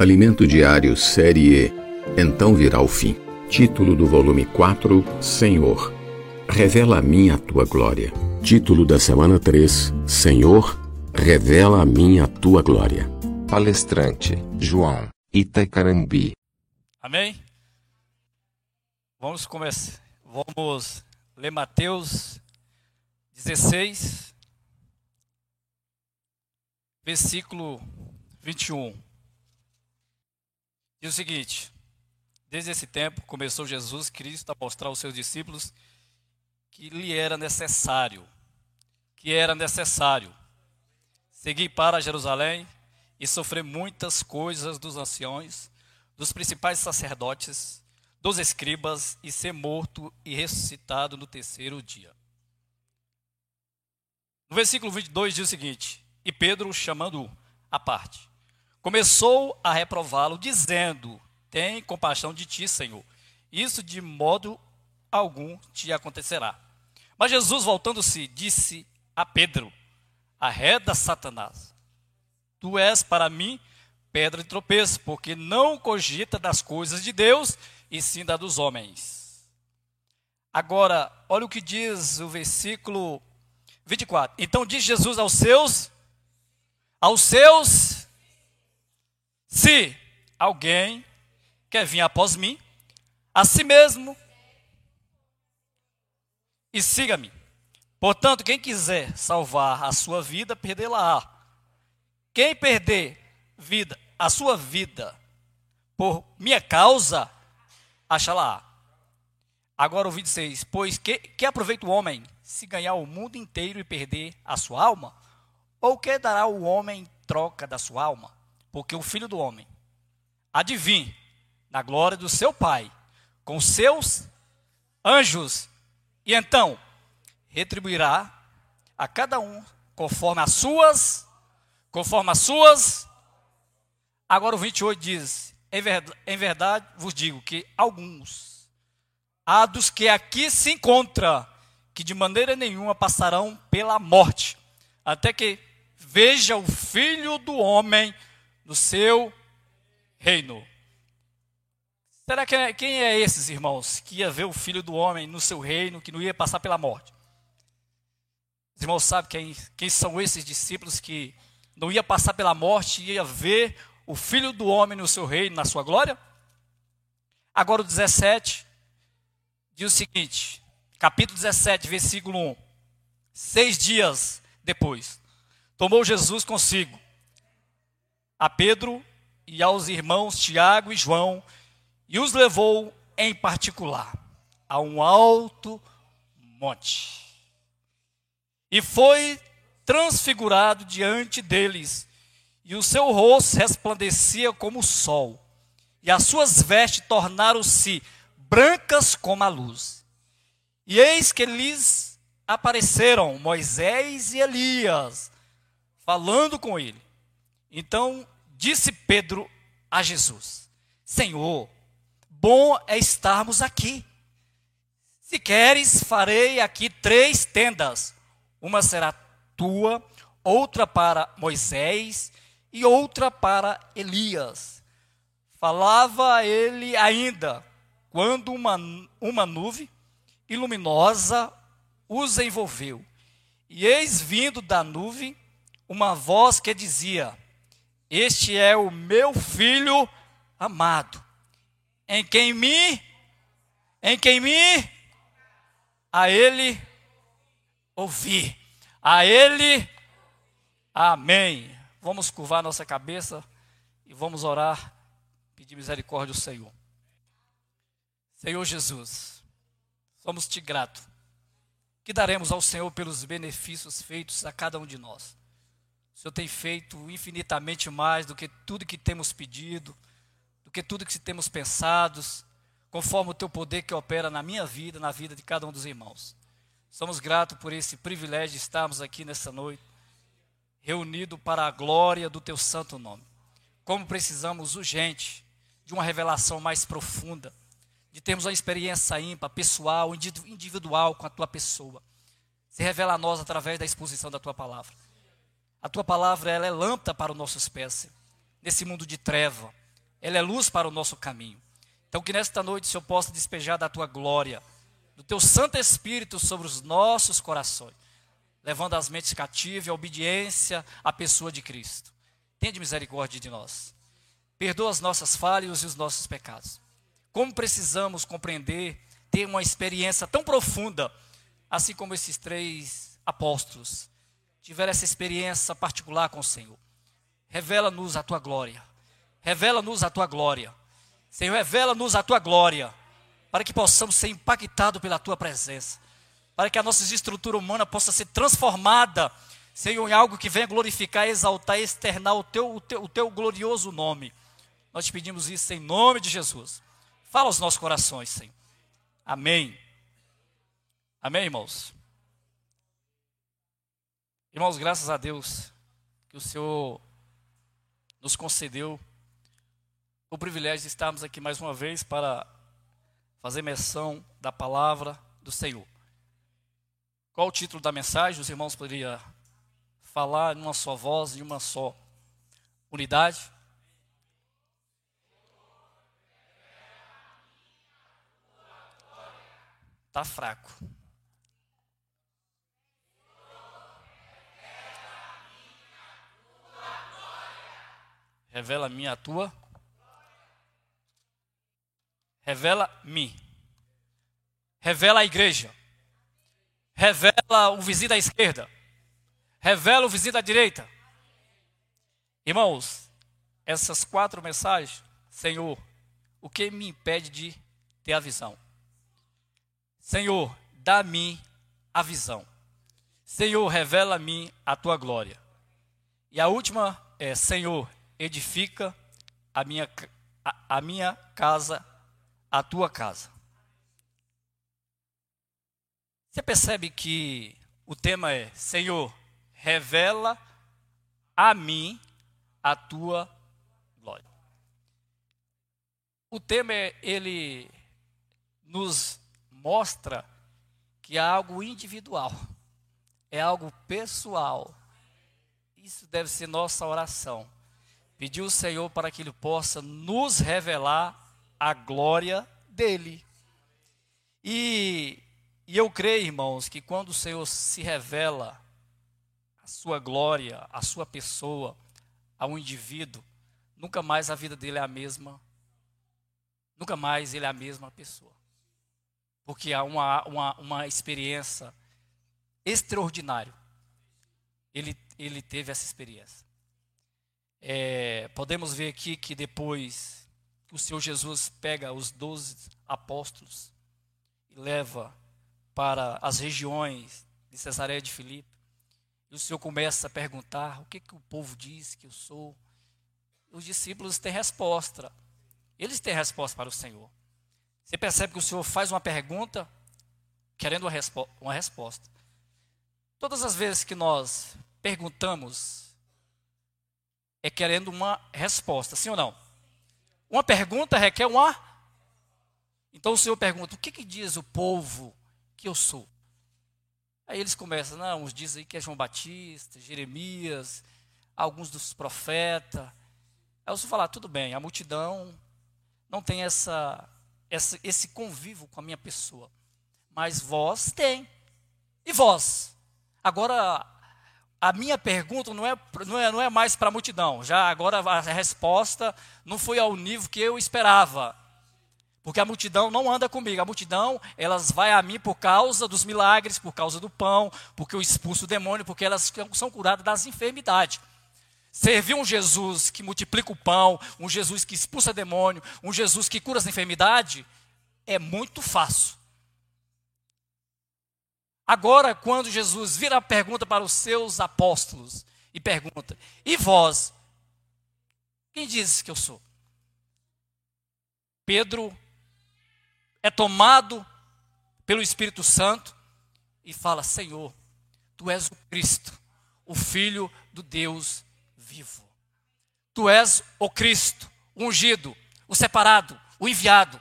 Alimento Diário Série E. Então virá o fim. Título do volume 4: Senhor, revela a mim a tua glória. Título da semana 3: Senhor, revela a mim a tua glória. Palestrante João Itacarambi. Amém? Vamos começar. Vamos ler Mateus 16, versículo 21. Diz o seguinte: Desde esse tempo começou Jesus Cristo a mostrar aos seus discípulos que lhe era necessário, que era necessário seguir para Jerusalém e sofrer muitas coisas dos anciões, dos principais sacerdotes, dos escribas e ser morto e ressuscitado no terceiro dia. No versículo 22 diz o seguinte: E Pedro, chamando-o à parte, começou a reprová-lo, dizendo: Tem compaixão de ti, Senhor. Isso de modo algum te acontecerá. Mas Jesus, voltando-se, disse a Pedro: Arreda Satanás. Tu és para mim pedra de tropeço, porque não cogita das coisas de Deus, e sim da dos homens. Agora, olha o que diz o versículo 24. Então diz Jesus aos seus, aos seus, se alguém quer vir após mim, a si mesmo, e siga-me. Portanto, quem quiser salvar a sua vida, perdê-la-á. Quem perder vida, a sua vida, por minha causa, achá-la-á. Agora o 26. Pois que, que aproveita o homem se ganhar o mundo inteiro e perder a sua alma? Ou que dará o homem em troca da sua alma? Porque o filho do homem adivinhe na glória do seu Pai, com seus anjos, e então retribuirá a cada um conforme as suas, conforme as suas. Agora o 28 diz: em verdade, em verdade vos digo que alguns há dos que aqui se encontram, que de maneira nenhuma passarão pela morte, até que veja o filho do homem no seu reino. Será que é, quem é esses irmãos que ia ver o filho do homem no seu reino, que não ia passar pela morte? Os irmãos sabem quem, quem são esses discípulos que não ia passar pela morte ia ver o filho do homem no seu reino, na sua glória? Agora o 17 diz o seguinte, capítulo 17, versículo 1. Seis dias depois, tomou Jesus consigo a Pedro e aos irmãos Tiago e João e os levou em particular a um alto monte e foi transfigurado diante deles, e o seu rosto resplandecia como o sol, e as suas vestes tornaram-se brancas como a luz. E eis que lhes apareceram Moisés e Elias, falando com ele. Então disse Pedro a Jesus: Senhor, bom é estarmos aqui. Se queres, farei aqui três tendas uma será tua, outra para Moisés e outra para Elias. Falava ele ainda, quando uma, uma nuvem luminosa os envolveu. E eis vindo da nuvem uma voz que dizia: Este é o meu filho amado, em quem me, em quem me, a ele ouvir. A Ele, amém. Vamos curvar nossa cabeça e vamos orar, pedir misericórdia ao Senhor. Senhor Jesus, somos-te grato. Que daremos ao Senhor pelos benefícios feitos a cada um de nós. O Senhor tem feito infinitamente mais do que tudo que temos pedido, do que tudo que temos pensado, conforme o teu poder que opera na minha vida, na vida de cada um dos irmãos. Somos gratos por esse privilégio de estarmos aqui nessa noite, reunido para a glória do teu santo nome. Como precisamos urgente de uma revelação mais profunda, de termos uma experiência ímpar, pessoal, individual com a tua pessoa. Se revela a nós através da exposição da tua palavra. A tua palavra ela é lâmpada para os nossos pés, nesse mundo de treva. ela é luz para o nosso caminho. Então, que nesta noite o Senhor possa despejar da tua glória, do teu Santo Espírito sobre os nossos corações, levando as mentes cativas a obediência à pessoa de Cristo. Tende misericórdia de nós. Perdoa as nossas falhas e os nossos pecados. Como precisamos compreender, ter uma experiência tão profunda, assim como esses três apóstolos tiveram essa experiência particular com o Senhor. Revela-nos a tua glória. Revela-nos a tua glória. Senhor, revela-nos a tua glória, para que possamos ser impactados pela tua presença, para que a nossa estrutura humana possa ser transformada, Senhor, em algo que venha glorificar, exaltar, externar o teu, o teu, o teu glorioso nome. Nós te pedimos isso em nome de Jesus. Fala aos nossos corações, Senhor. Amém. Amém, irmãos? Irmãos, graças a Deus que o Senhor nos concedeu o privilégio de estarmos aqui mais uma vez para fazer menção da palavra do Senhor. Qual o título da mensagem? Os irmãos poderiam falar em uma só voz, em uma só unidade. Está fraco. Revela a minha a tua Revela-me. Revela a igreja. Revela o vizinho da esquerda. Revela o vizinho da direita. Irmãos, essas quatro mensagens, Senhor, o que me impede de ter a visão? Senhor, dá-me a visão. Senhor, revela-me a tua glória. E a última é: Senhor, edifica a minha, a, a minha casa a tua casa. Você percebe que o tema é: Senhor, revela a mim a tua glória. O tema é, ele nos mostra que é algo individual, é algo pessoal. Isso deve ser nossa oração. Pedir o Senhor para que Ele possa nos revelar a glória dele. E, e eu creio, irmãos, que quando o Senhor se revela a sua glória, a sua pessoa, a um indivíduo, nunca mais a vida dele é a mesma. Nunca mais ele é a mesma pessoa. Porque há uma, uma, uma experiência extraordinária. Ele, ele teve essa experiência. É, podemos ver aqui que depois o Senhor Jesus pega os doze apóstolos e leva para as regiões de Cesareia de Filipe. E o Senhor começa a perguntar: o que, que o povo diz que eu sou? Os discípulos têm resposta. Eles têm resposta para o Senhor. Você percebe que o Senhor faz uma pergunta querendo uma, respo uma resposta. Todas as vezes que nós perguntamos, é querendo uma resposta, sim ou não? Uma pergunta requer uma. Então o Senhor pergunta: o que, que diz o povo que eu sou? Aí eles começam, não, uns dizem que é João Batista, Jeremias, alguns dos profetas. Aí o Senhor fala: tudo bem, a multidão não tem essa, essa, esse convívio com a minha pessoa, mas vós tem. E vós? Agora a minha pergunta não é, não é, não é mais para a multidão. Já agora a resposta não foi ao nível que eu esperava. Porque a multidão não anda comigo. A multidão, elas vai a mim por causa dos milagres, por causa do pão, porque eu expulso o demônio, porque elas são curadas das enfermidades. Servir um Jesus que multiplica o pão, um Jesus que expulsa demônio, um Jesus que cura as enfermidades, é muito fácil. Agora, quando Jesus vira a pergunta para os seus apóstolos e pergunta: E vós? Quem diz que eu sou? Pedro é tomado pelo Espírito Santo e fala: Senhor, tu és o Cristo, o Filho do Deus vivo. Tu és o Cristo, o ungido, o separado, o enviado,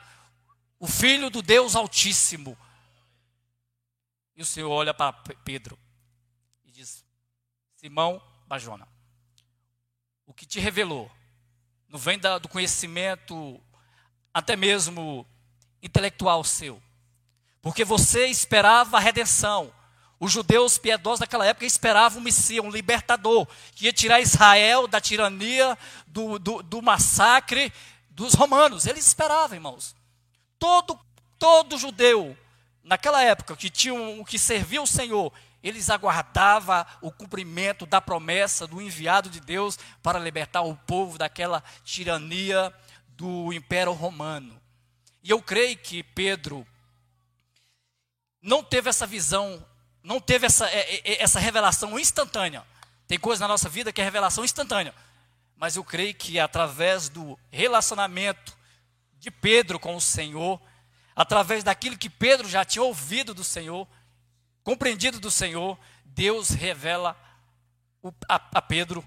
o Filho do Deus Altíssimo e o Senhor olha para Pedro e diz: Simão Bajona, o que te revelou não vem da, do conhecimento até mesmo intelectual seu. Porque você esperava a redenção. Os judeus piedosos daquela época esperavam um Messias, um libertador, que ia tirar Israel da tirania, do, do, do massacre dos romanos. Eles esperavam, irmãos. Todo, todo judeu, naquela época, que tinha um, que servia o Senhor, eles aguardavam o cumprimento da promessa do enviado de Deus para libertar o povo daquela tirania do Império Romano. E eu creio que Pedro não teve essa visão, não teve essa, é, é, é, essa revelação instantânea. Tem coisa na nossa vida que é revelação instantânea. Mas eu creio que através do relacionamento de Pedro com o Senhor, através daquilo que Pedro já tinha ouvido do Senhor, compreendido do Senhor, Deus revela a, Pedro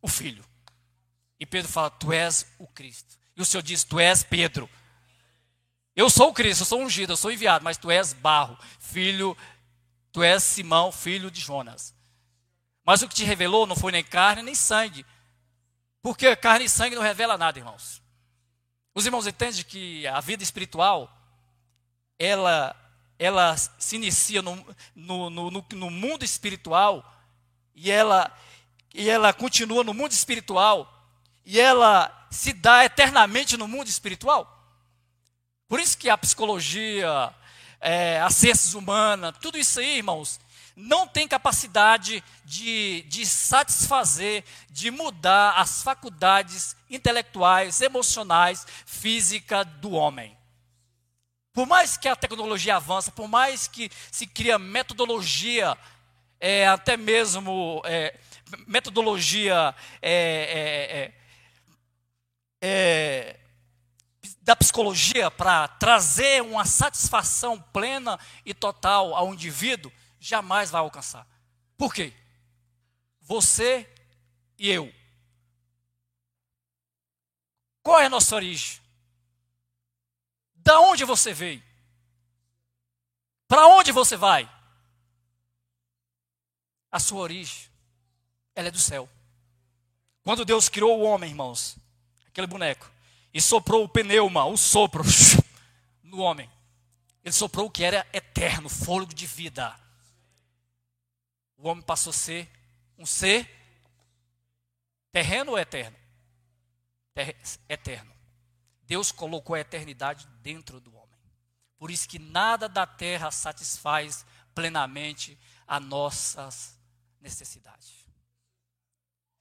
o Filho. E Pedro fala: Tu és o Cristo. E o Senhor diz: Tu és Pedro. Eu sou o Cristo, eu sou ungido, eu sou enviado, mas tu és barro, filho, tu és Simão, filho de Jonas. Mas o que te revelou não foi nem carne nem sangue. Porque carne e sangue não revela nada, irmãos. Os irmãos entendem que a vida espiritual, ela, ela se inicia no, no, no, no mundo espiritual e ela, e ela continua no mundo espiritual e ela se dá eternamente no mundo espiritual. Por isso que a psicologia, é, as ciências humanas, tudo isso aí, irmãos, não tem capacidade de, de satisfazer, de mudar as faculdades intelectuais, emocionais, física do homem. Por mais que a tecnologia avança, por mais que se cria metodologia, é, até mesmo é, metodologia é, é, é, é da psicologia para trazer uma satisfação plena e total ao indivíduo, jamais vai alcançar. Por quê? Você e eu. Qual é a nossa origem? Da onde você veio? Para onde você vai? A sua origem, ela é do céu. Quando Deus criou o homem, irmãos, aquele boneco, e soprou o pneuma, o sopro, no homem. Ele soprou o que era eterno, fôlego de vida. O homem passou a ser um ser terreno ou eterno? Ter eterno. Deus colocou a eternidade dentro do homem. Por isso que nada da terra satisfaz plenamente as nossas necessidades.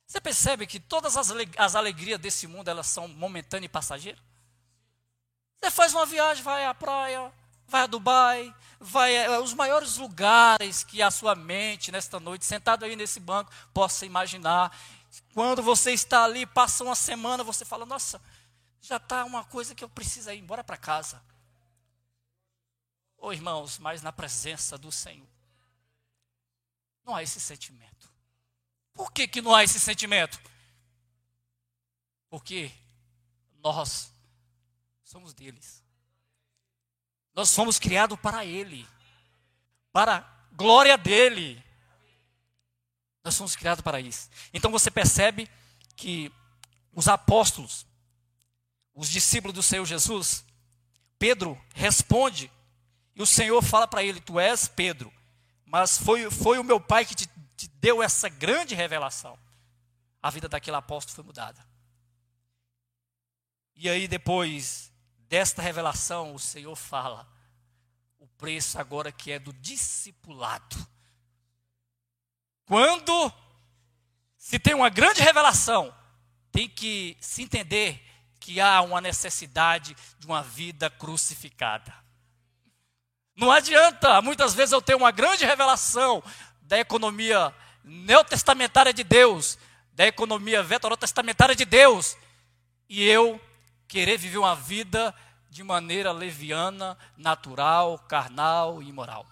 Você percebe que todas as, as alegrias desse mundo elas são momentâneas e passageiras? Você faz uma viagem, vai à praia, vai a Dubai, vai a, os maiores lugares que a sua mente nesta noite, sentado aí nesse banco, possa imaginar. Quando você está ali, passa uma semana, você fala: Nossa, já está uma coisa que eu preciso ir embora para casa. Ô oh, irmãos, mas na presença do Senhor, não há esse sentimento. Por que, que não há esse sentimento? Porque nós somos deles. Nós fomos criados para Ele, para a glória dele. Nós somos criados para isso. Então você percebe que os apóstolos, os discípulos do Senhor Jesus, Pedro responde e o Senhor fala para ele: Tu és Pedro, mas foi, foi o meu Pai que te te deu essa grande revelação, a vida daquele apóstolo foi mudada. E aí, depois desta revelação, o Senhor fala o preço agora que é do discipulado. Quando se tem uma grande revelação, tem que se entender que há uma necessidade de uma vida crucificada. Não adianta, muitas vezes eu tenho uma grande revelação, da economia neotestamentária de Deus, da economia veterotestamentária de Deus, e eu querer viver uma vida de maneira leviana, natural, carnal e imoral.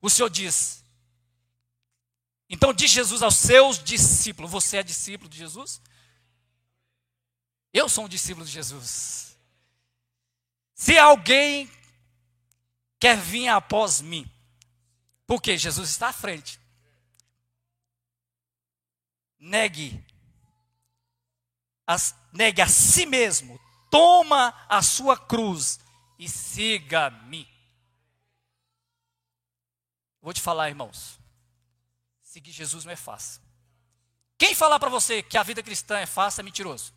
O Senhor diz, então diz Jesus aos seus discípulos: Você é discípulo de Jesus? Eu sou um discípulo de Jesus. Se alguém quer vir após mim, porque Jesus está à frente. Negue as, negue a si mesmo, toma a sua cruz e siga-me. Vou te falar, irmãos. Seguir Jesus não é fácil. Quem falar para você que a vida cristã é fácil é mentiroso.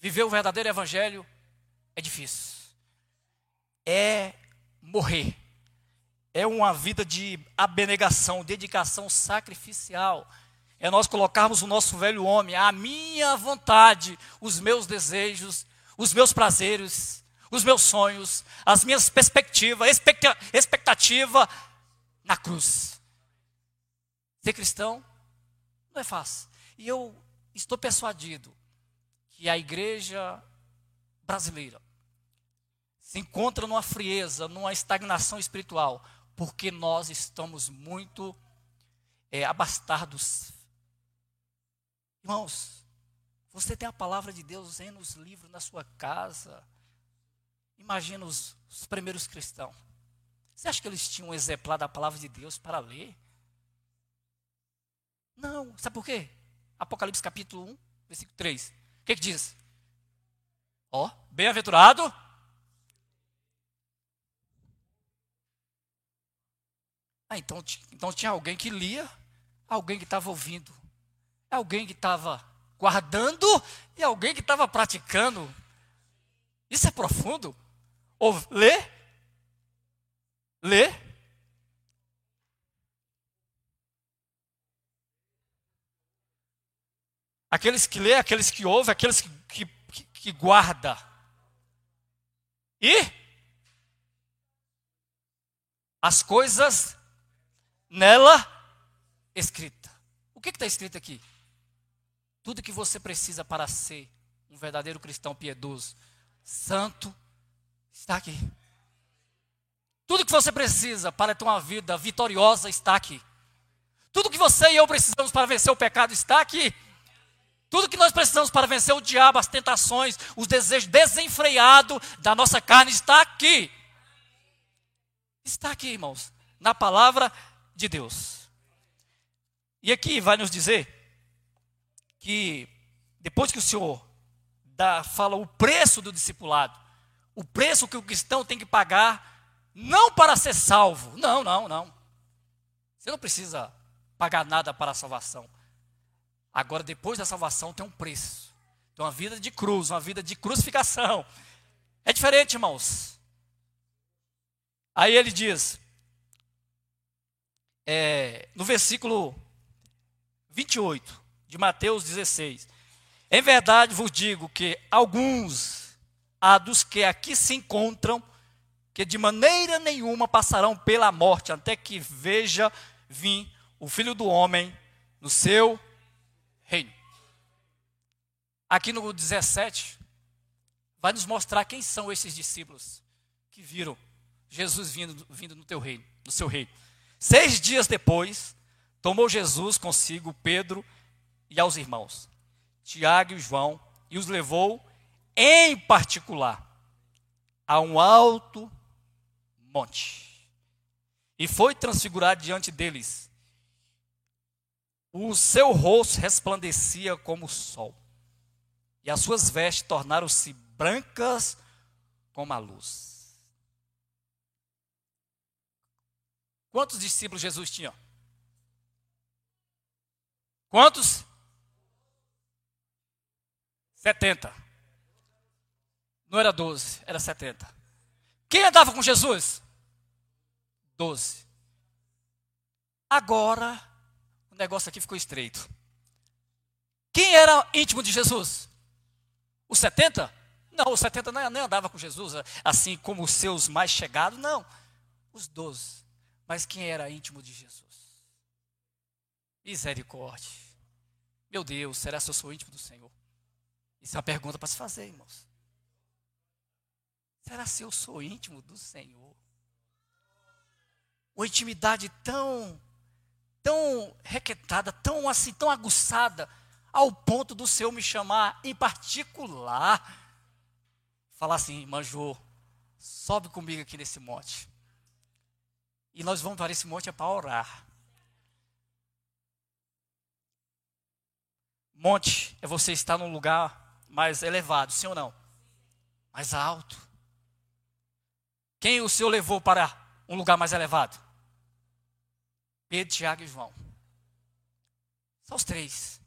Viver o verdadeiro evangelho é difícil. É morrer. É uma vida de abnegação, dedicação sacrificial. É nós colocarmos o nosso velho homem, a minha vontade, os meus desejos, os meus prazeres, os meus sonhos, as minhas perspectivas, expectativa na cruz. Ser cristão não é fácil. E eu estou persuadido que a igreja brasileira se encontra numa frieza, numa estagnação espiritual, porque nós estamos muito é, abastados. Irmãos, você tem a palavra de Deus em nos livros na sua casa. Imagina os, os primeiros cristãos. Você acha que eles tinham um exemplar da palavra de Deus para ler? Não. Sabe por quê? Apocalipse capítulo 1, versículo 3. Que, que diz? Ó, bem-aventurado. Ah, então, então tinha alguém que lia, alguém que estava ouvindo, alguém que estava guardando e alguém que estava praticando. Isso é profundo. Ou lê, lê, Aqueles que lê, aqueles que ouvem, aqueles que, que, que guarda. E as coisas nela escrita. O que está escrito aqui? Tudo que você precisa para ser um verdadeiro cristão piedoso, santo, está aqui. Tudo que você precisa para ter uma vida vitoriosa está aqui. Tudo que você e eu precisamos para vencer o pecado está aqui. Tudo que nós precisamos para vencer o diabo, as tentações, os desejos desenfreados da nossa carne está aqui. Está aqui, irmãos, na palavra de Deus. E aqui vai nos dizer que depois que o Senhor dá, fala o preço do discipulado, o preço que o cristão tem que pagar, não para ser salvo. Não, não, não. Você não precisa pagar nada para a salvação. Agora, depois da salvação, tem um preço. Tem uma vida de cruz, uma vida de crucificação. É diferente, irmãos. Aí ele diz, é, no versículo 28 de Mateus 16: Em verdade vos digo que alguns há dos que aqui se encontram, que de maneira nenhuma passarão pela morte, até que veja vir o Filho do Homem no seu reino. Aqui no 17, vai nos mostrar quem são esses discípulos que viram Jesus vindo, vindo no teu reino, no seu reino. Seis dias depois, tomou Jesus consigo Pedro e aos irmãos, Tiago e João, e os levou em particular a um alto monte. E foi transfigurado diante deles o seu rosto resplandecia como o sol, e as suas vestes tornaram-se brancas como a luz. Quantos discípulos Jesus tinha? Quantos? 70. Não era 12, era 70. Quem andava com Jesus? 12. Agora negócio aqui ficou estreito. Quem era íntimo de Jesus? Os 70? Não, os 70 nem andava com Jesus, assim como os seus mais chegados, não. Os 12. Mas quem era íntimo de Jesus? Misericórdia. Meu Deus, será que eu sou íntimo do Senhor? Isso é uma pergunta para se fazer, irmãos. Será se eu sou íntimo do Senhor? Uma intimidade tão tão requetada, tão assim, tão aguçada, ao ponto do Senhor me chamar em particular. Falar assim, manjô, sobe comigo aqui nesse monte. E nós vamos para esse monte é para orar. Monte é você estar num lugar mais elevado, sim ou não? Mais alto. Quem o Senhor levou para um lugar mais elevado? Pedro, Tiago e João. São os três.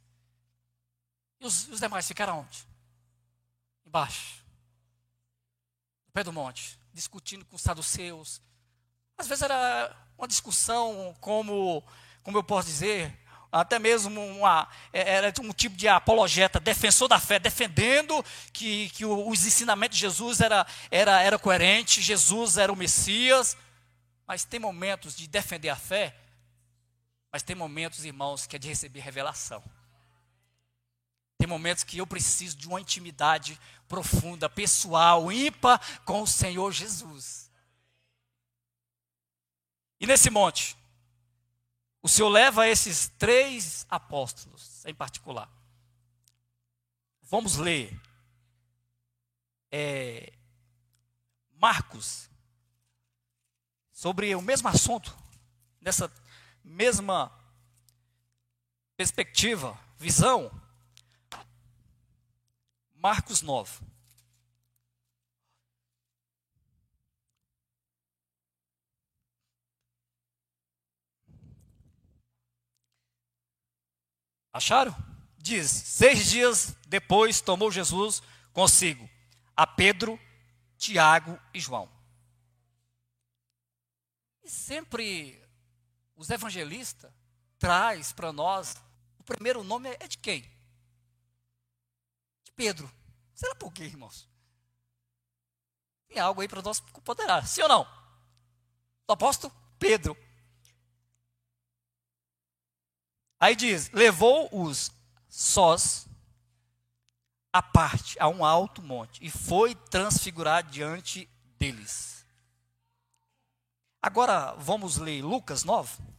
E os, os demais ficaram onde? Embaixo. No pé do monte. Discutindo com os saduceus. Às vezes era uma discussão como, como eu posso dizer, até mesmo uma, é, era um tipo de apologeta, defensor da fé, defendendo que, que os ensinamentos de Jesus era, era, era coerente, Jesus era o Messias. Mas tem momentos de defender a fé, mas tem momentos, irmãos, que é de receber revelação. Tem momentos que eu preciso de uma intimidade profunda, pessoal, ímpar com o Senhor Jesus. E nesse monte, o Senhor leva esses três apóstolos em particular. Vamos ler é, Marcos sobre o mesmo assunto, nessa mesma perspectiva, visão. Marcos 9. Acharam? Diz: seis dias depois tomou Jesus consigo a Pedro, Tiago e João. E sempre os evangelistas traz para nós o primeiro nome é de quem? De Pedro. Será por quê, irmãos? Tem algo aí para nós poderá, sim ou não? O apóstolo Pedro. Aí diz: levou-os sós à parte, a um alto monte, e foi transfigurar diante deles. Agora vamos ler Lucas 9.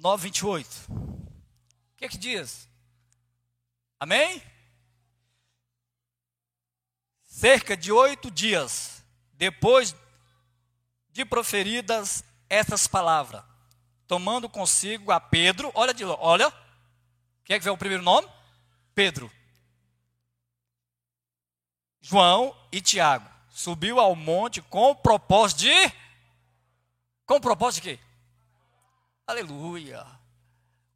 Nove vinte e oito. O que é que diz? Amém? Cerca de oito dias depois de proferidas essas palavras, tomando consigo a Pedro, olha de olha, quem é que vê o primeiro nome? Pedro. João e Tiago. Subiu ao monte com o propósito de. Com o propósito de quê? Aleluia.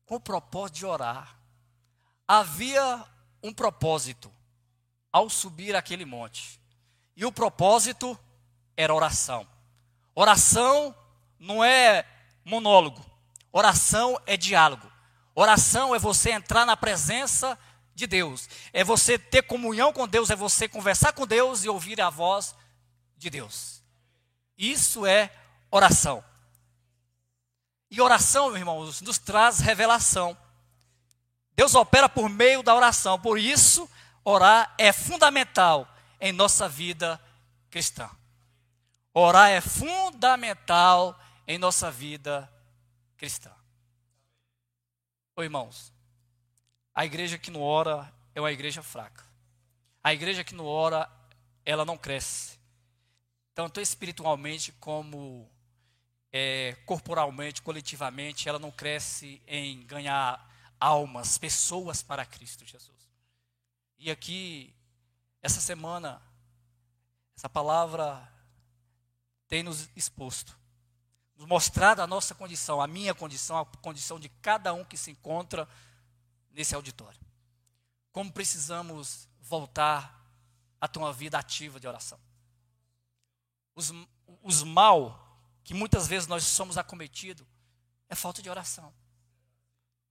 Com o propósito de orar havia um propósito ao subir aquele monte. E o propósito era oração. Oração não é monólogo. Oração é diálogo. Oração é você entrar na presença de Deus. É você ter comunhão com Deus, é você conversar com Deus e ouvir a voz de Deus. Isso é oração. E oração, irmãos, nos traz revelação. Deus opera por meio da oração. Por isso, orar é fundamental em nossa vida cristã. Orar é fundamental em nossa vida cristã. Ô irmãos, a igreja que não ora é uma igreja fraca. A igreja que não ora, ela não cresce. Tanto espiritualmente como é, corporalmente, coletivamente, ela não cresce em ganhar almas, pessoas para Cristo Jesus. E aqui, essa semana, essa palavra tem nos exposto, nos mostrado a nossa condição, a minha condição, a condição de cada um que se encontra nesse auditório. Como precisamos voltar a ter uma vida ativa de oração. Os, os mal que muitas vezes nós somos acometidos é falta de oração.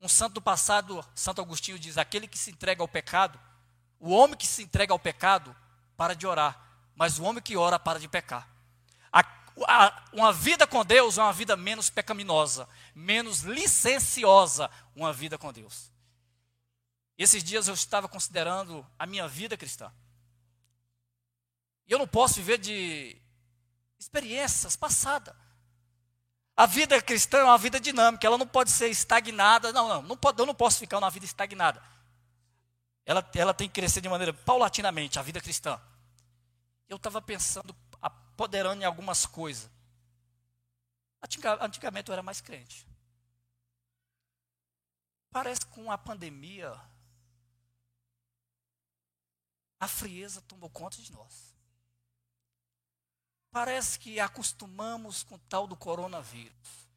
Um santo do passado, Santo Agostinho diz: aquele que se entrega ao pecado, o homem que se entrega ao pecado, para de orar, mas o homem que ora para de pecar. A, a, uma vida com Deus é uma vida menos pecaminosa, menos licenciosa, uma vida com Deus. Esses dias eu estava considerando a minha vida cristã. E eu não posso viver de experiências passadas. A vida cristã é uma vida dinâmica, ela não pode ser estagnada. Não, não, não pode, eu não posso ficar numa vida estagnada. Ela, ela tem que crescer de maneira paulatinamente, a vida cristã. Eu estava pensando, apoderando em algumas coisas. Antigamente eu era mais crente. Parece que com a pandemia, a frieza tomou conta de nós. Parece que acostumamos com o tal do coronavírus.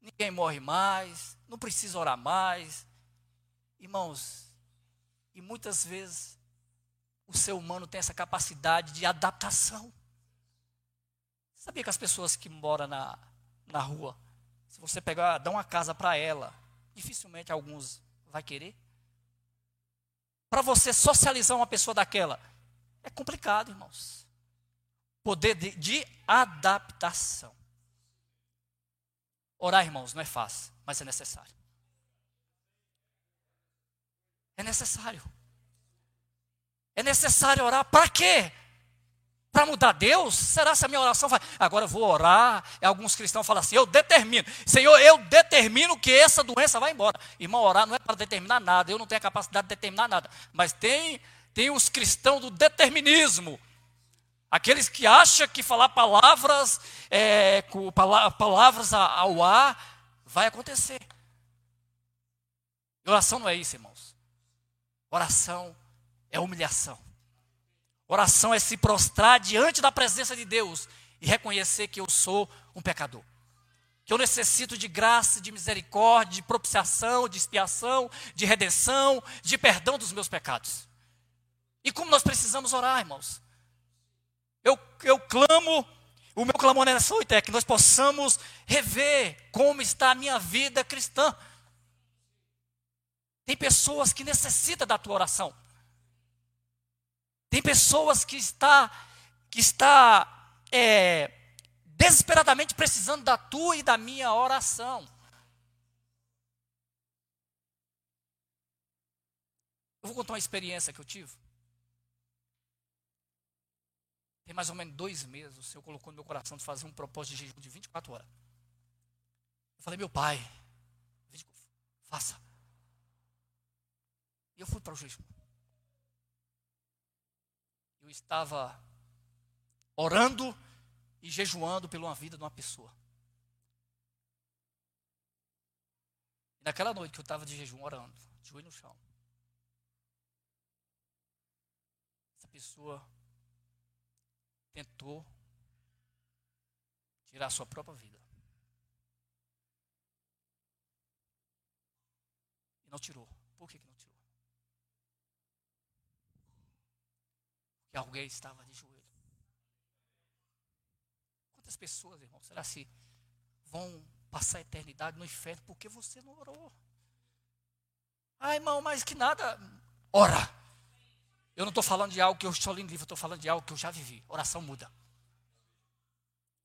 Ninguém morre mais, não precisa orar mais. Irmãos, e muitas vezes o ser humano tem essa capacidade de adaptação. Sabia que as pessoas que moram na, na rua, se você pegar, dar uma casa para ela, dificilmente alguns vai querer. Para você socializar uma pessoa daquela, é complicado, irmãos. Poder de, de adaptação. Orar, irmãos, não é fácil, mas é necessário. É necessário. É necessário orar. Para quê? Para mudar Deus? Será se a minha oração vai. Agora eu vou orar. Alguns cristãos falam assim: eu determino. Senhor, eu determino que essa doença vai embora. Irmão, orar não é para determinar nada. Eu não tenho a capacidade de determinar nada. Mas tem, tem os cristãos do determinismo. Aqueles que acham que falar palavras, é, palavras ao ar, vai acontecer. Oração não é isso, irmãos. Oração é humilhação. Oração é se prostrar diante da presença de Deus e reconhecer que eu sou um pecador. Que eu necessito de graça, de misericórdia, de propiciação, de expiação, de redenção, de perdão dos meus pecados. E como nós precisamos orar, irmãos? Clamo, o meu clamor nessa noite é que nós possamos rever como está a minha vida cristã. Tem pessoas que necessitam da tua oração. Tem pessoas que está, que está é, desesperadamente precisando da tua e da minha oração. Eu vou contar uma experiência que eu tive. Tem mais ou menos dois meses, o Senhor colocou no meu coração de fazer um propósito de jejum de 24 horas. Eu falei, meu pai, faça. E eu fui para o jejum eu estava orando e jejuando pela vida de uma pessoa. E naquela noite que eu estava de jejum orando, de joelho no chão, essa pessoa tentou tirar a sua própria vida. E não tirou. Por que, que não tirou? que alguém estava de joelho. Quantas pessoas, irmão, será se vão passar a eternidade no inferno porque você não orou? Ah, irmão, mas que nada. Ora. Eu não estou falando de algo que eu estou lendo livro, eu estou falando de algo que eu já vivi. Oração muda.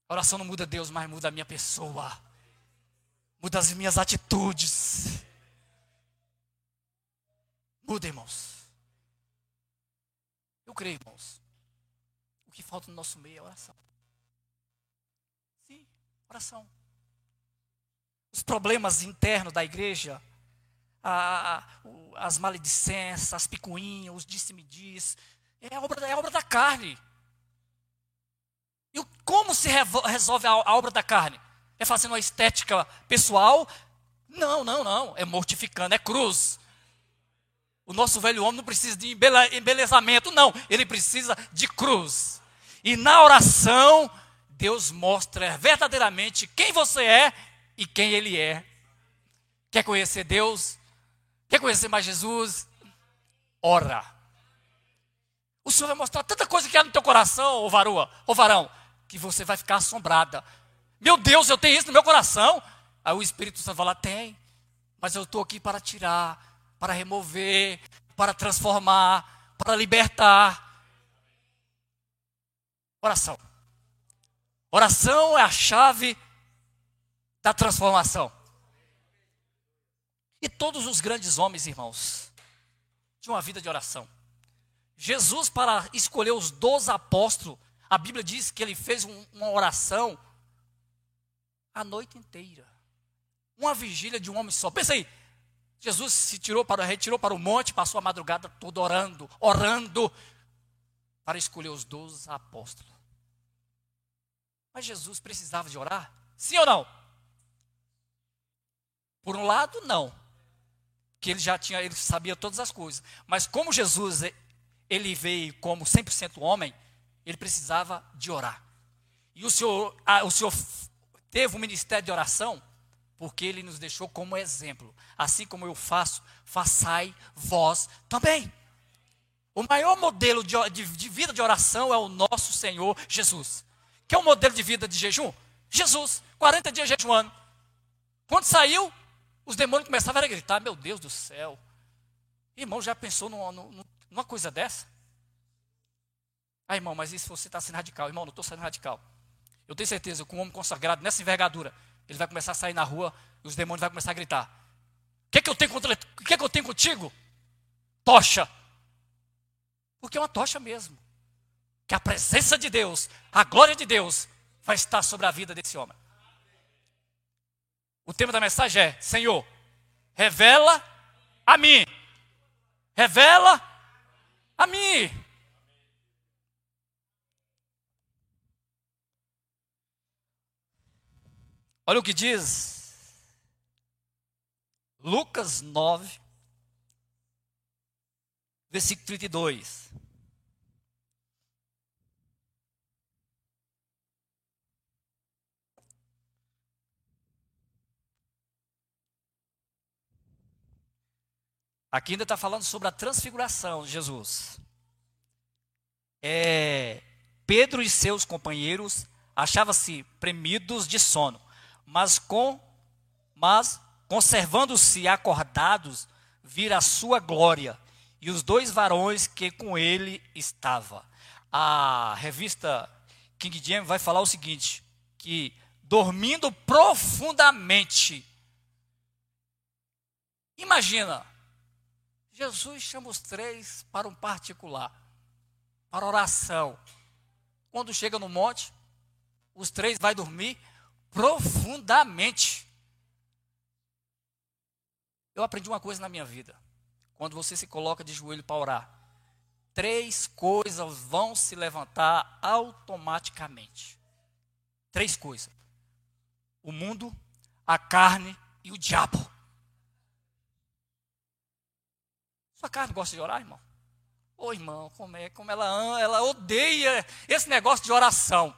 Oração não muda Deus, mas muda a minha pessoa. Muda as minhas atitudes. Muda, irmãos. Eu creio, irmãos. O que falta no nosso meio é oração. Sim, oração. Os problemas internos da igreja, a, as maledicências, as picuinhas, os disse-me-diz, é obra, é obra da carne. E como se resolve a, a obra da carne? É fazendo uma estética pessoal? Não, não, não. É mortificando, é cruz. O nosso velho homem não precisa de embelezamento, não. Ele precisa de cruz. E na oração, Deus mostra verdadeiramente quem você é e quem Ele é. Quer conhecer Deus? Quer conhecer mais Jesus? Ora. O Senhor vai mostrar tanta coisa que há no teu coração, ô varua, ô varão, que você vai ficar assombrada. Meu Deus, eu tenho isso no meu coração. Aí o Espírito Santo fala: tem, mas eu estou aqui para tirar para remover, para transformar, para libertar. Oração. Oração é a chave da transformação. E todos os grandes homens, irmãos, tinham uma vida de oração. Jesus, para escolher os doze apóstolos, a Bíblia diz que ele fez um, uma oração a noite inteira. Uma vigília de um homem só. Pensa aí, Jesus se tirou para, retirou para o monte, passou a madrugada toda orando, orando. para escolher os doze apóstolos. Mas Jesus precisava de orar? Sim ou não? Por um lado, não. Que ele já tinha, ele sabia todas as coisas. Mas como Jesus, ele veio como 100% homem, ele precisava de orar. E o Senhor, o Senhor teve um ministério de oração porque ele nos deixou como exemplo. Assim como eu faço, façai vós também. O maior modelo de, de, de, vida de oração é o nosso Senhor Jesus. Que é o modelo de vida de jejum? Jesus, 40 dias jejuando. Quando saiu, os demônios começavam a gritar: Meu Deus do céu. Irmão, já pensou numa, numa coisa dessa? Ah, irmão, mas isso você está sendo radical. Irmão, não estou sendo radical. Eu tenho certeza que um homem consagrado nessa envergadura, ele vai começar a sair na rua e os demônios vão começar a gritar: O que, é que eu tenho contra, o que, é que eu tenho contigo? Tocha. Porque é uma tocha mesmo. Que a presença de Deus, a glória de Deus, vai estar sobre a vida desse homem. O tema da mensagem é: Senhor, revela a mim. Revela a mim. Olha o que diz Lucas 9, versículo 32. Aqui ainda está falando sobre a transfiguração de Jesus. É, Pedro e seus companheiros achavam-se premidos de sono mas com mas conservando-se acordados, vira a sua glória e os dois varões que com ele estava. A revista King James vai falar o seguinte, que dormindo profundamente. Imagina, Jesus chama os três para um particular, para oração. Quando chega no monte, os três vai dormir profundamente. Eu aprendi uma coisa na minha vida. Quando você se coloca de joelho para orar, três coisas vão se levantar automaticamente. Três coisas: o mundo, a carne e o diabo. Sua carne gosta de orar, irmão? Ô irmão, como é? Como ela ela odeia esse negócio de oração.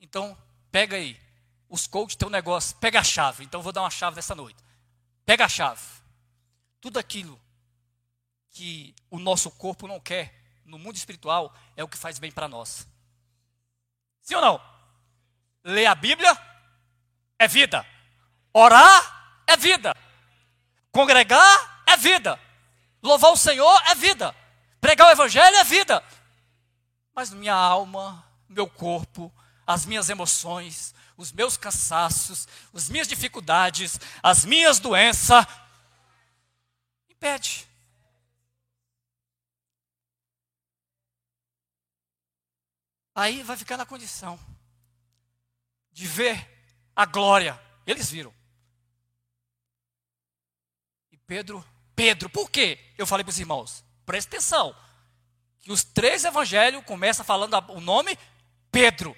Então, Pega aí. Os coaches têm um negócio. Pega a chave. Então vou dar uma chave nessa noite. Pega a chave. Tudo aquilo que o nosso corpo não quer no mundo espiritual é o que faz bem para nós. Sim ou não? Ler a Bíblia é vida. Orar é vida. Congregar é vida. Louvar o Senhor é vida. Pregar o Evangelho é vida. Mas minha alma, meu corpo, as minhas emoções, os meus cansaços, as minhas dificuldades, as minhas doenças. Impede. Aí vai ficar na condição de ver a glória. Eles viram. E Pedro, Pedro, por quê? Eu falei para os irmãos, presta atenção. Que os três evangelhos começam falando o nome Pedro.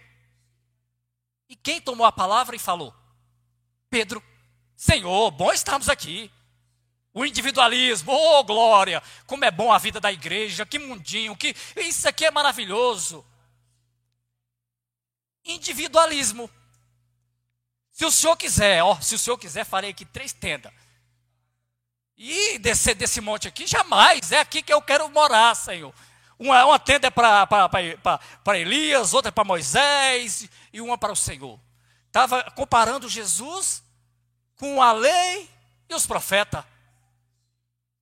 E quem tomou a palavra e falou? Pedro. Senhor, bom estarmos aqui. O individualismo, oh glória, como é bom a vida da igreja, que mundinho, que isso aqui é maravilhoso. Individualismo. Se o senhor quiser, ó, se o senhor quiser, farei aqui três tendas. E descer desse monte aqui, jamais, é aqui que eu quero morar, Senhor. Uma, uma tenda é para Elias, outra é para Moisés e uma para o Senhor. Estava comparando Jesus com a lei e os profetas.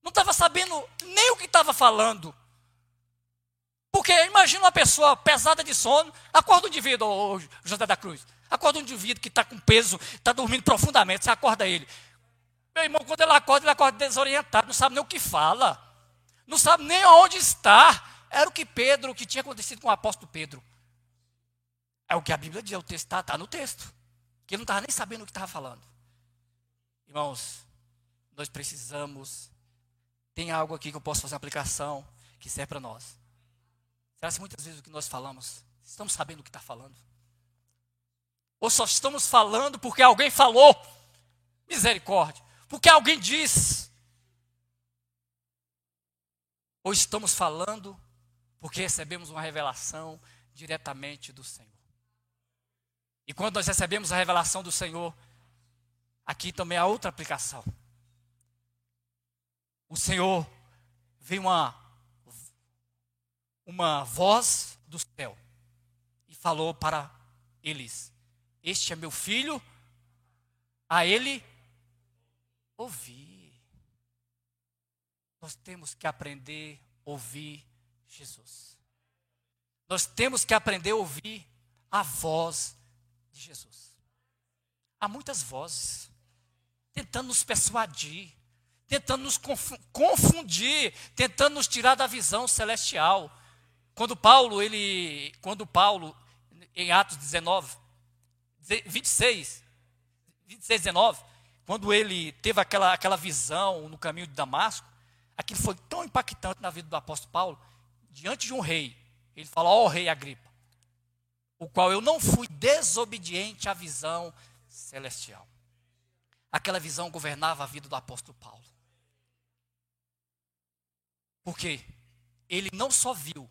Não estava sabendo nem o que estava falando. Porque imagina uma pessoa pesada de sono, acorda um indivíduo, oh, José da Cruz, acorda um indivíduo que está com peso, está dormindo profundamente, você acorda ele. Meu irmão, quando ele acorda, ele acorda desorientado, não sabe nem o que fala, não sabe nem onde está. Era o que Pedro, o que tinha acontecido com o apóstolo Pedro. É o que a Bíblia diz, o texto está tá no texto. Que ele não estava nem sabendo o que estava falando. Irmãos, nós precisamos. Tem algo aqui que eu posso fazer uma aplicação que serve para nós. Será que muitas vezes o que nós falamos, estamos sabendo o que está falando? Ou só estamos falando porque alguém falou? Misericórdia. Porque alguém disse. Ou estamos falando porque recebemos uma revelação diretamente do Senhor. E quando nós recebemos a revelação do Senhor, aqui também há outra aplicação. O Senhor veio uma, uma voz do céu e falou para eles: Este é meu filho, a ele ouvir. Nós temos que aprender a ouvir Jesus. Nós temos que aprender a ouvir a voz de Jesus. Há muitas vozes tentando nos persuadir, tentando nos confundir, tentando nos tirar da visão celestial. Quando Paulo, ele, quando Paulo em Atos 19, 26, 26, 19, quando ele teve aquela, aquela visão no caminho de Damasco, aquilo foi tão impactante na vida do apóstolo Paulo, diante de um rei, ele falou: Ó oh, rei Agripa, o qual eu não fui desobediente à visão celestial. Aquela visão governava a vida do apóstolo Paulo. Porque ele não só viu,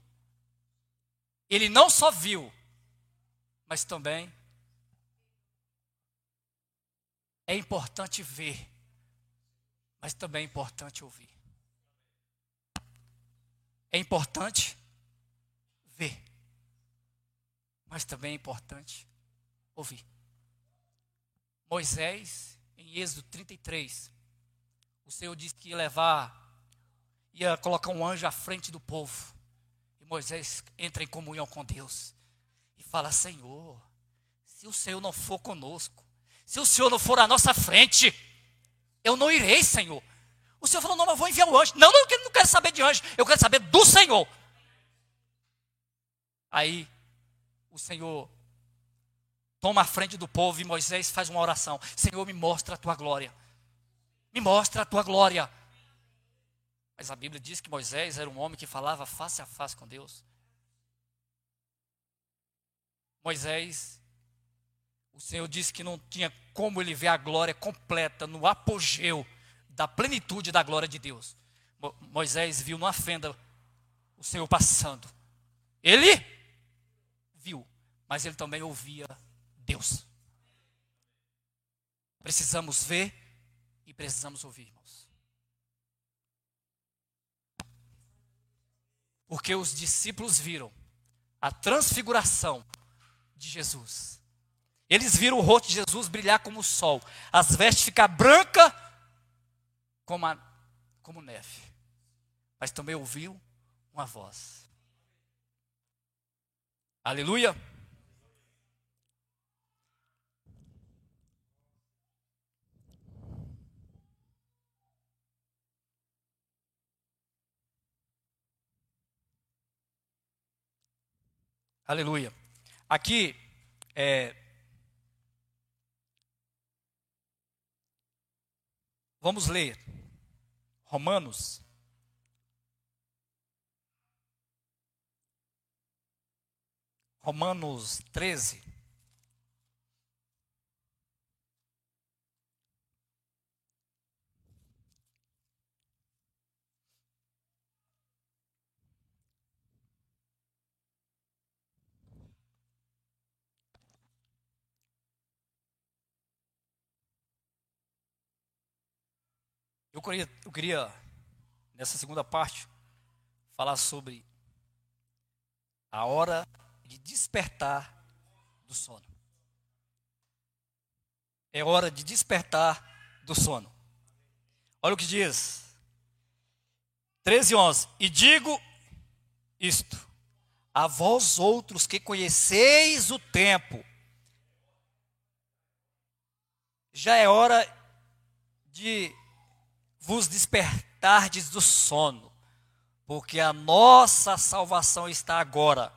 ele não só viu, mas também é importante ver, mas também é importante ouvir. É importante ver, mas também é importante ouvir. Moisés, em Êxodo 33, o Senhor disse que ia levar, ia colocar um anjo à frente do povo. E Moisés entra em comunhão com Deus e fala: Senhor, se o Senhor não for conosco, se o Senhor não for à nossa frente, eu não irei, Senhor. O Senhor falou: Não, eu vou enviar o anjo. Não, não, eu não quero saber de anjo, eu quero saber do Senhor. Aí, o Senhor toma a frente do povo e Moisés faz uma oração: Senhor, me mostra a tua glória. Me mostra a tua glória. Mas a Bíblia diz que Moisés era um homem que falava face a face com Deus. Moisés o Senhor disse que não tinha como ele ver a glória completa no apogeu da plenitude da glória de Deus. Mo Moisés viu numa fenda o Senhor passando. Ele viu, mas ele também ouvia Deus. Precisamos ver e precisamos ouvir, irmãos. Porque os discípulos viram a transfiguração de Jesus eles viram o rosto de Jesus brilhar como o sol, as vestes ficar brancas como, a, como neve. Mas também ouviu uma voz. Aleluia. Aleluia. Aqui, é, Vamos ler Romanos. Romanos 13. Eu queria, eu queria, nessa segunda parte, falar sobre a hora de despertar do sono. É hora de despertar do sono. Olha o que diz. 13 e 11. E digo isto: a vós outros que conheceis o tempo, já é hora de vos despertardes do sono, porque a nossa salvação está agora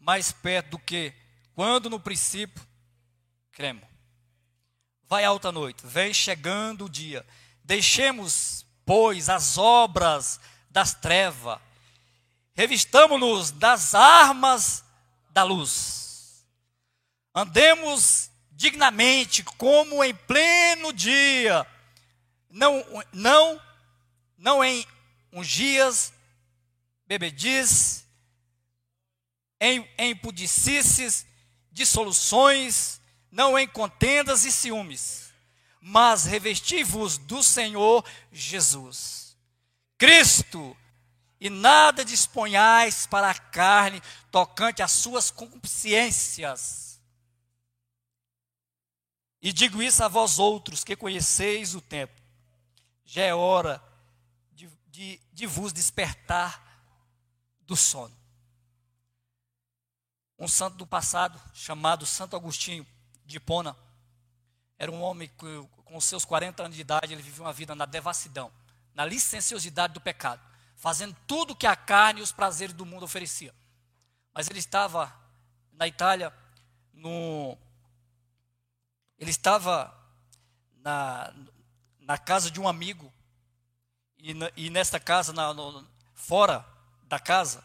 mais perto do que quando no princípio cremos. Vai alta noite, vem chegando o dia. Deixemos, pois, as obras das trevas revistamos-nos das armas da luz. Andemos dignamente, como em pleno dia, não, não, não em ungias, bebediz, em, em pudicices, dissoluções, não em contendas e ciúmes, mas revesti-vos do Senhor Jesus. Cristo, e nada disponhais para a carne tocante às suas concupiscências. E digo isso a vós outros que conheceis o tempo. Já é hora de, de, de vos despertar do sono. Um santo do passado, chamado Santo Agostinho de Hipona, era um homem que, com seus 40 anos de idade, ele vivia uma vida na devassidão, na licenciosidade do pecado fazendo tudo que a carne e os prazeres do mundo oferecia. Mas ele estava na Itália, no, ele estava na, na casa de um amigo, e, na, e nesta casa, na, no, fora da casa,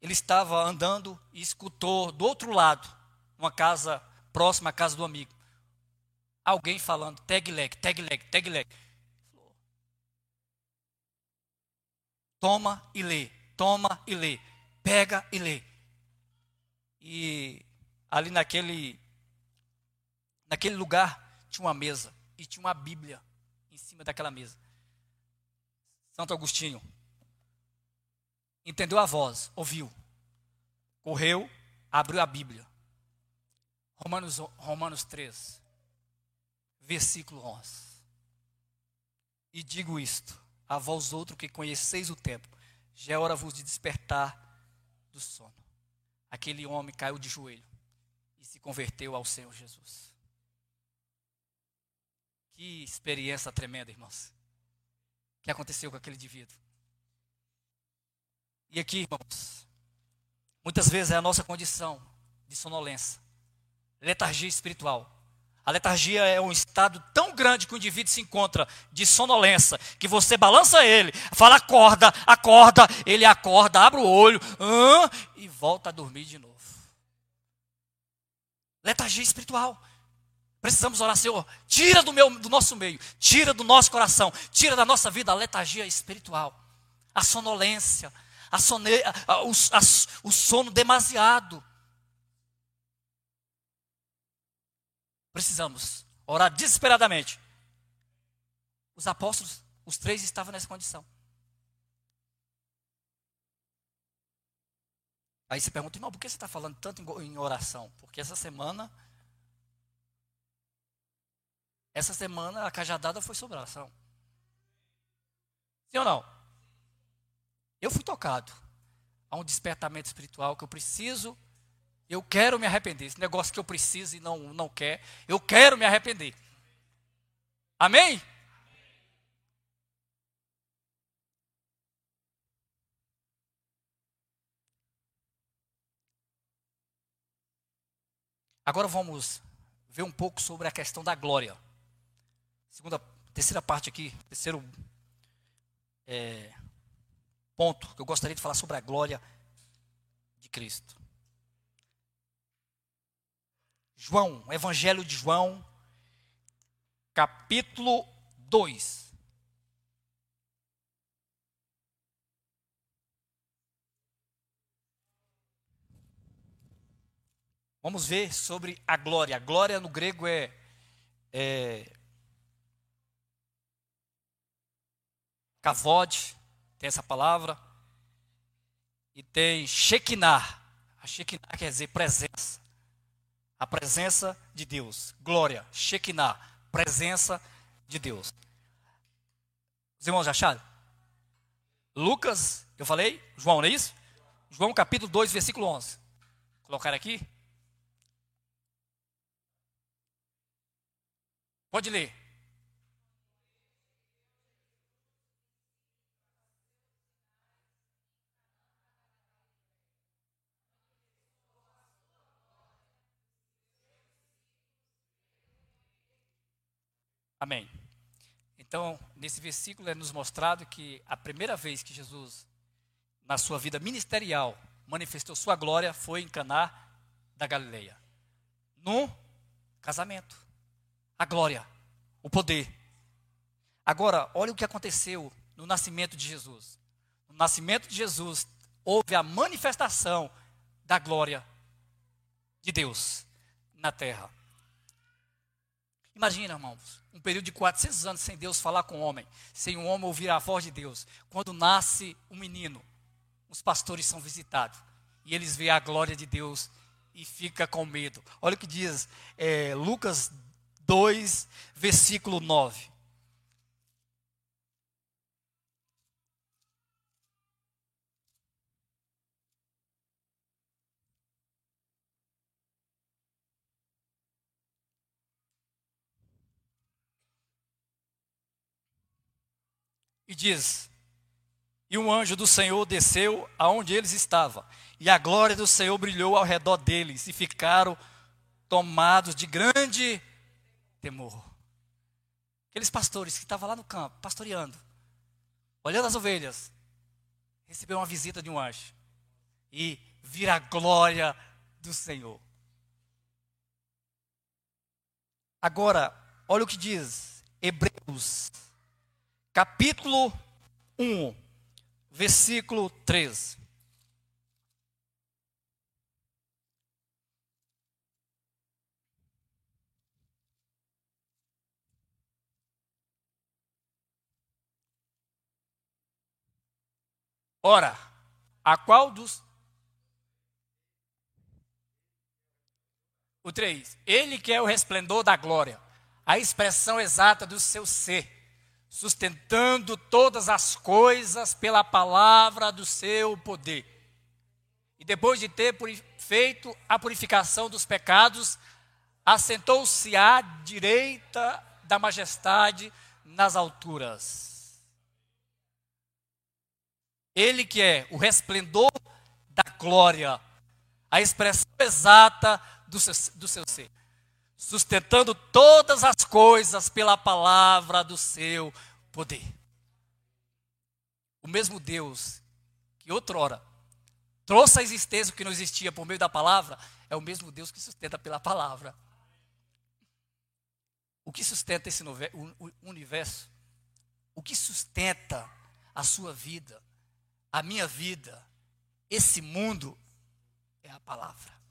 ele estava andando e escutou do outro lado, uma casa próxima à casa do amigo, alguém falando, tag leg, tag leg, tag leg. Toma e lê, toma e lê, pega e lê. E ali naquele naquele lugar tinha uma mesa e tinha uma Bíblia cima daquela mesa. Santo Agostinho entendeu a voz, ouviu, correu, abriu a Bíblia. Romanos, Romanos 3, versículo 11. E digo isto: a vós outro que conheceis o tempo, já é hora vos de despertar do sono. Aquele homem caiu de joelho e se converteu ao Senhor Jesus. Que experiência tremenda, irmãos. Que aconteceu com aquele indivíduo. E aqui, irmãos, muitas vezes é a nossa condição de sonolência, letargia espiritual a letargia é um estado tão grande que o indivíduo se encontra de sonolência, que você balança ele, fala acorda, acorda, ele acorda, abre o olho e volta a dormir de novo. Letargia espiritual. Precisamos orar, Senhor, tira do, meu, do nosso meio, tira do nosso coração, tira da nossa vida a letargia espiritual, a sonolência, a sone, a, a, o, o sono demasiado. Precisamos orar desesperadamente. Os apóstolos, os três estavam nessa condição. Aí você pergunta, irmão, por que você está falando tanto em oração? Porque essa semana, essa semana a cajadada foi sobre oração. Sim ou não? Eu fui tocado a um despertamento espiritual que eu preciso eu quero me arrepender. Esse negócio que eu preciso e não, não quer. Eu quero me arrepender. Amém? Agora vamos ver um pouco sobre a questão da glória. Segunda, terceira parte aqui, terceiro é, ponto que eu gostaria de falar sobre a glória de Cristo. João, Evangelho de João, capítulo 2. Vamos ver sobre a glória. A glória no grego é, é kavod, tem essa palavra, e tem shekinah. A shekinah quer dizer presença a presença de Deus. Glória, Shekinah, presença de Deus. Os irmãos já acharam? Lucas, eu falei? João, não é isso? João capítulo 2, versículo 11. Colocar aqui. Pode ler. Amém. Então, nesse versículo é nos mostrado que a primeira vez que Jesus na sua vida ministerial, manifestou sua glória foi em Caná da Galileia. No casamento. A glória, o poder. Agora, olha o que aconteceu no nascimento de Jesus. No nascimento de Jesus, houve a manifestação da glória de Deus na terra. Imagina, irmãos, um período de 400 anos sem Deus falar com o homem, sem o homem ouvir a voz de Deus. Quando nasce um menino, os pastores são visitados e eles veem a glória de Deus e fica com medo. Olha o que diz é, Lucas 2, versículo 9. E diz: E um anjo do Senhor desceu aonde eles estavam, e a glória do Senhor brilhou ao redor deles, e ficaram tomados de grande temor. Aqueles pastores que estavam lá no campo, pastoreando, olhando as ovelhas, receberam uma visita de um anjo e viram a glória do Senhor. Agora, olha o que diz Hebreus capítulo 1, versículo 13. Ora, a qual dos. O 3. Ele que é o resplendor da glória, a expressão exata do seu ser sustentando todas as coisas pela palavra do seu poder. E depois de ter feito a purificação dos pecados, assentou-se à direita da majestade nas alturas. Ele que é o resplendor da glória, a expressão exata do seu, do seu ser sustentando todas as coisas pela palavra do seu poder. O mesmo Deus que outrora trouxe a existência que não existia por meio da palavra, é o mesmo Deus que sustenta pela palavra. O que sustenta esse universo? O que sustenta a sua vida, a minha vida, esse mundo, é a palavra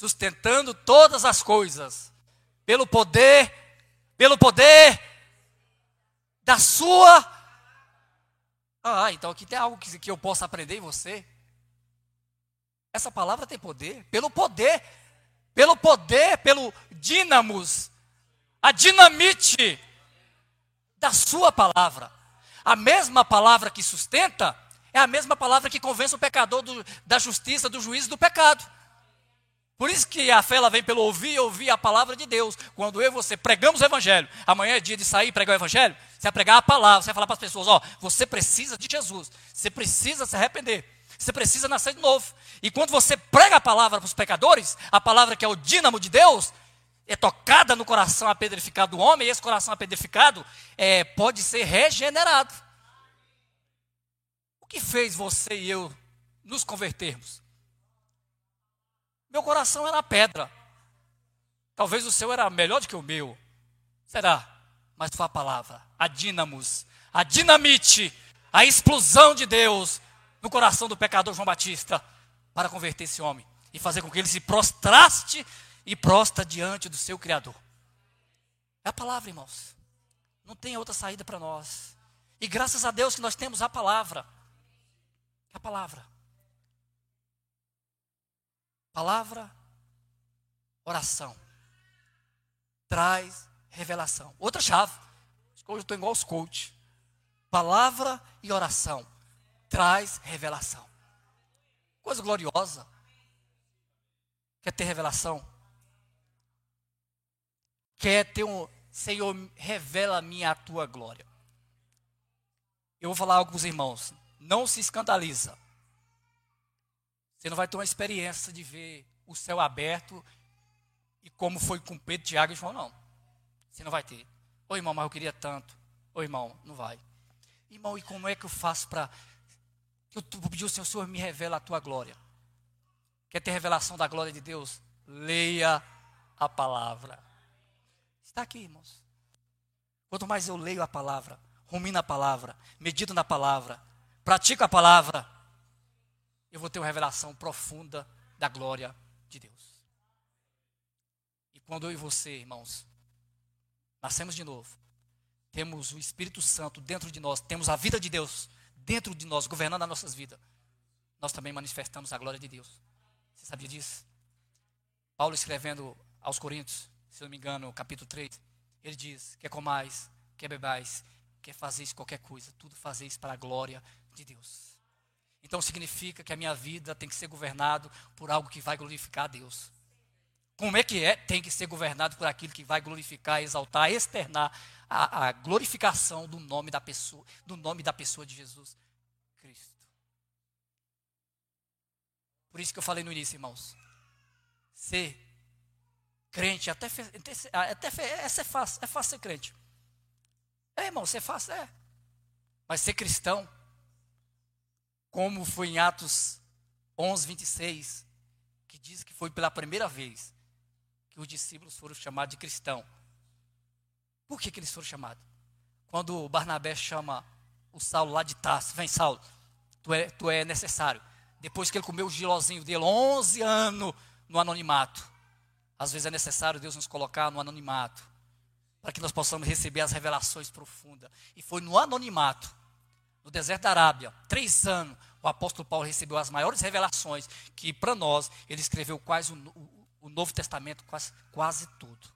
sustentando todas as coisas pelo poder, pelo poder da sua. Ah, então aqui tem algo que, que eu posso aprender em você. Essa palavra tem poder, pelo poder, pelo poder, pelo dínamos, a dinamite da sua palavra. A mesma palavra que sustenta é a mesma palavra que convence o pecador do, da justiça, do juízo do pecado. Por isso que a fé ela vem pelo ouvir e ouvir a palavra de Deus. Quando eu e você pregamos o evangelho, amanhã é dia de sair e pregar o evangelho, você vai pregar a palavra, você vai falar para as pessoas, ó, você precisa de Jesus, você precisa se arrepender, você precisa nascer de novo. E quando você prega a palavra para os pecadores, a palavra que é o dínamo de Deus, é tocada no coração apedreficado do homem, e esse coração apedreficado é, pode ser regenerado. O que fez você e eu nos convertermos? Meu coração era pedra. Talvez o seu era melhor do que o meu. Será? Mas foi a palavra, a dínamos, a dinamite, a explosão de Deus no coração do pecador João Batista para converter esse homem e fazer com que ele se prostraste e prostra diante do seu Criador. É a palavra, irmãos. Não tem outra saída para nós. E graças a Deus que nós temos a palavra. A palavra. Palavra, oração. Traz revelação. Outra chave. Hoje eu estou igual aos coach. Palavra e oração. Traz revelação. Coisa gloriosa. Quer ter revelação? Quer ter um. Senhor, revela a minha a tua glória. Eu vou falar algo para os irmãos. Não se escandaliza você não vai ter uma experiência de ver o céu aberto e como foi com Pedro, Tiago e João, não. Você não vai ter. Ô irmão, mas eu queria tanto. Ô irmão, não vai. Irmão, e como é que eu faço para Eu vou pedir ao Senhor, Senhor, me revela a tua glória. Quer ter revelação da glória de Deus? Leia a palavra. Está aqui, irmãos. Quanto mais eu leio a palavra, rumino a palavra, medito na palavra, pratico a palavra, eu vou ter uma revelação profunda da glória de Deus. E quando eu e você, irmãos, nascemos de novo, temos o Espírito Santo dentro de nós, temos a vida de Deus dentro de nós, governando as nossas vidas, nós também manifestamos a glória de Deus. Você sabia disso? Paulo escrevendo aos Coríntios, se não me engano, capítulo 3, ele diz: quer comais, quer bebais, quer fazeis qualquer coisa, tudo fazeis para a glória de Deus. Então significa que a minha vida tem que ser governado por algo que vai glorificar a Deus. Como é que é? Tem que ser governado por aquilo que vai glorificar, exaltar, externar a, a glorificação do nome da pessoa, do nome da pessoa de Jesus Cristo. Por isso que eu falei no início, irmãos. Ser crente, até, até, até é, fácil, é fácil ser crente. É, irmão, ser fácil é. Mas ser cristão, como foi em Atos 11, 26, que diz que foi pela primeira vez que os discípulos foram chamados de cristão. Por que, que eles foram chamados? Quando Barnabé chama o Saulo lá de Tarso, vem Saulo, tu é, tu é necessário. Depois que ele comeu o gilozinho dele, 11 anos no anonimato. Às vezes é necessário Deus nos colocar no anonimato, para que nós possamos receber as revelações profundas. E foi no anonimato, no deserto da Arábia, três anos, o apóstolo Paulo recebeu as maiores revelações, que para nós, ele escreveu quase o, o, o Novo Testamento, quase, quase tudo.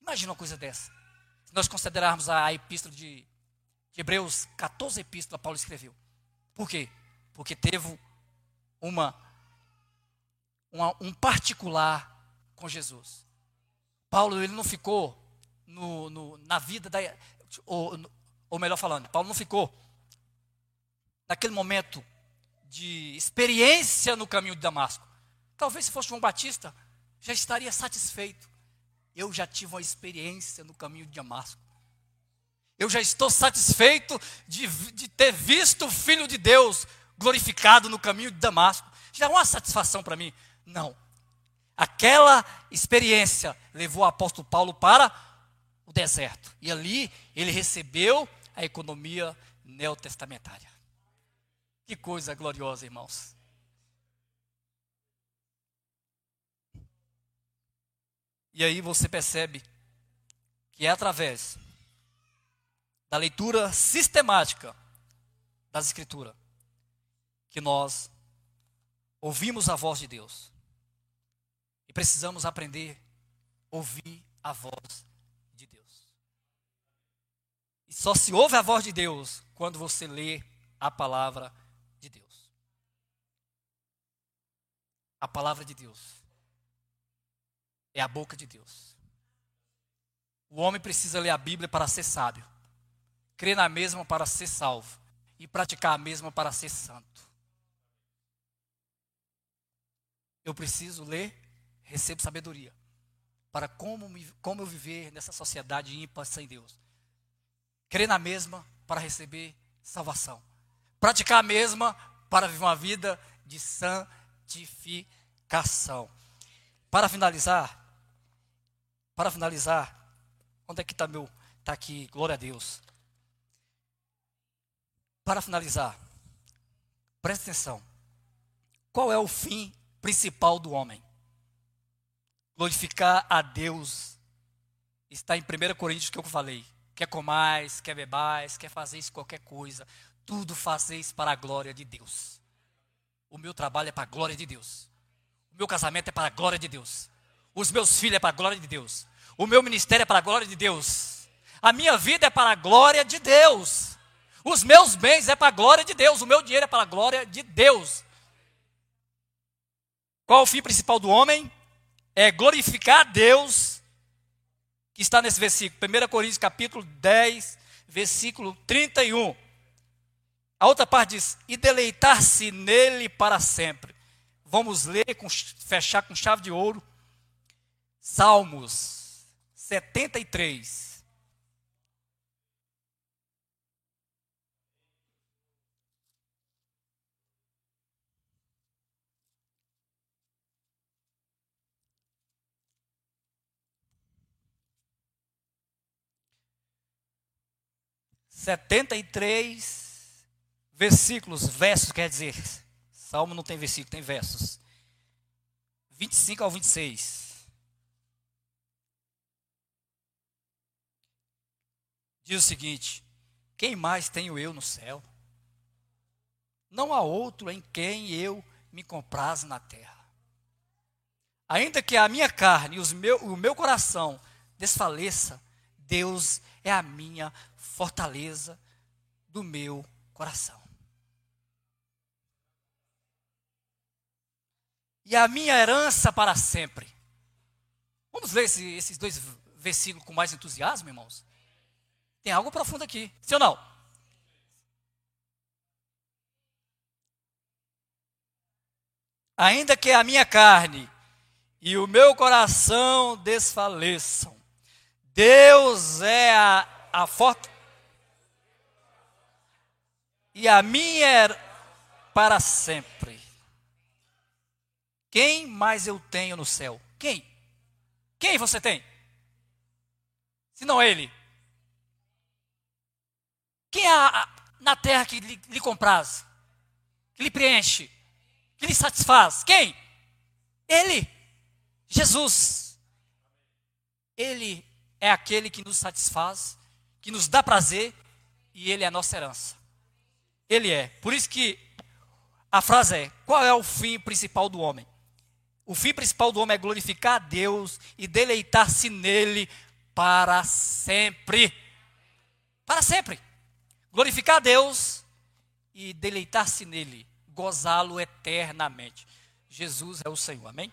Imagina uma coisa dessa. Se nós considerarmos a, epístola de, de Hebreus, 14 epístolas Paulo escreveu. Por quê? Porque teve uma uma, um particular com Jesus. Paulo ele não ficou no, no, na vida da. Ou, ou melhor falando, Paulo não ficou naquele momento de experiência no caminho de Damasco. Talvez se fosse João Batista, já estaria satisfeito. Eu já tive uma experiência no caminho de Damasco. Eu já estou satisfeito de, de ter visto o Filho de Deus glorificado no caminho de Damasco. Já é uma satisfação para mim. Não. Aquela experiência levou o apóstolo Paulo para o deserto. E ali ele recebeu a economia neotestamentária. Que coisa gloriosa, irmãos. E aí você percebe que é através da leitura sistemática das Escrituras que nós ouvimos a voz de Deus precisamos aprender a ouvir a voz. E só se ouve a voz de Deus quando você lê a palavra de Deus. A palavra de Deus é a boca de Deus. O homem precisa ler a Bíblia para ser sábio, crer na mesma para ser salvo e praticar a mesma para ser santo. Eu preciso ler recebo sabedoria para como, me, como eu viver nessa sociedade ímpar sem Deus. Crer na mesma para receber salvação. Praticar a mesma para viver uma vida de santificação. Para finalizar, para finalizar, onde é que está meu? Está aqui, glória a Deus. Para finalizar, preste atenção. Qual é o fim principal do homem? glorificar a Deus está em 1 Coríntios que eu falei. Quer comais, quer bebais, quer fazer isso qualquer coisa, tudo fazeis para a glória de Deus. O meu trabalho é para a glória de Deus. O meu casamento é para a glória de Deus. Os meus filhos é para a glória de Deus. O meu ministério é para a glória de Deus. A minha vida é para a glória de Deus. Os meus bens é para a glória de Deus. O meu dinheiro é para a glória de Deus. Qual o fim principal do homem? é glorificar a Deus, que está nesse versículo, 1 Coríntios capítulo 10, versículo 31. A outra parte diz, e deleitar-se nele para sempre. Vamos ler, com, fechar com chave de ouro, Salmos 73. 73 versículos, versos, quer dizer, Salmo não tem versículo, tem versos. 25 ao 26. Diz o seguinte: Quem mais tenho eu no céu? Não há outro em quem eu me compraz na terra. Ainda que a minha carne e meu, o meu coração desfaleça, Deus é a minha fortaleza do meu coração. E a minha herança para sempre. Vamos ler esse, esses dois versículos com mais entusiasmo, irmãos? Tem algo profundo aqui, sim ou não? Ainda que a minha carne e o meu coração desfaleçam, Deus é a, a forte e a minha é para sempre. Quem mais eu tenho no céu? Quem? Quem você tem? Se não ele. Quem há na terra que lhe, lhe compraz? Que lhe preenche? Que lhe satisfaz? Quem? Ele. Jesus. Ele é aquele que nos satisfaz, que nos dá prazer e ele é a nossa herança. Ele é. Por isso que a frase é: qual é o fim principal do homem? O fim principal do homem é glorificar a Deus e deleitar-se nele para sempre. Para sempre. Glorificar a Deus e deleitar-se nele, gozá-lo eternamente. Jesus é o Senhor. Amém?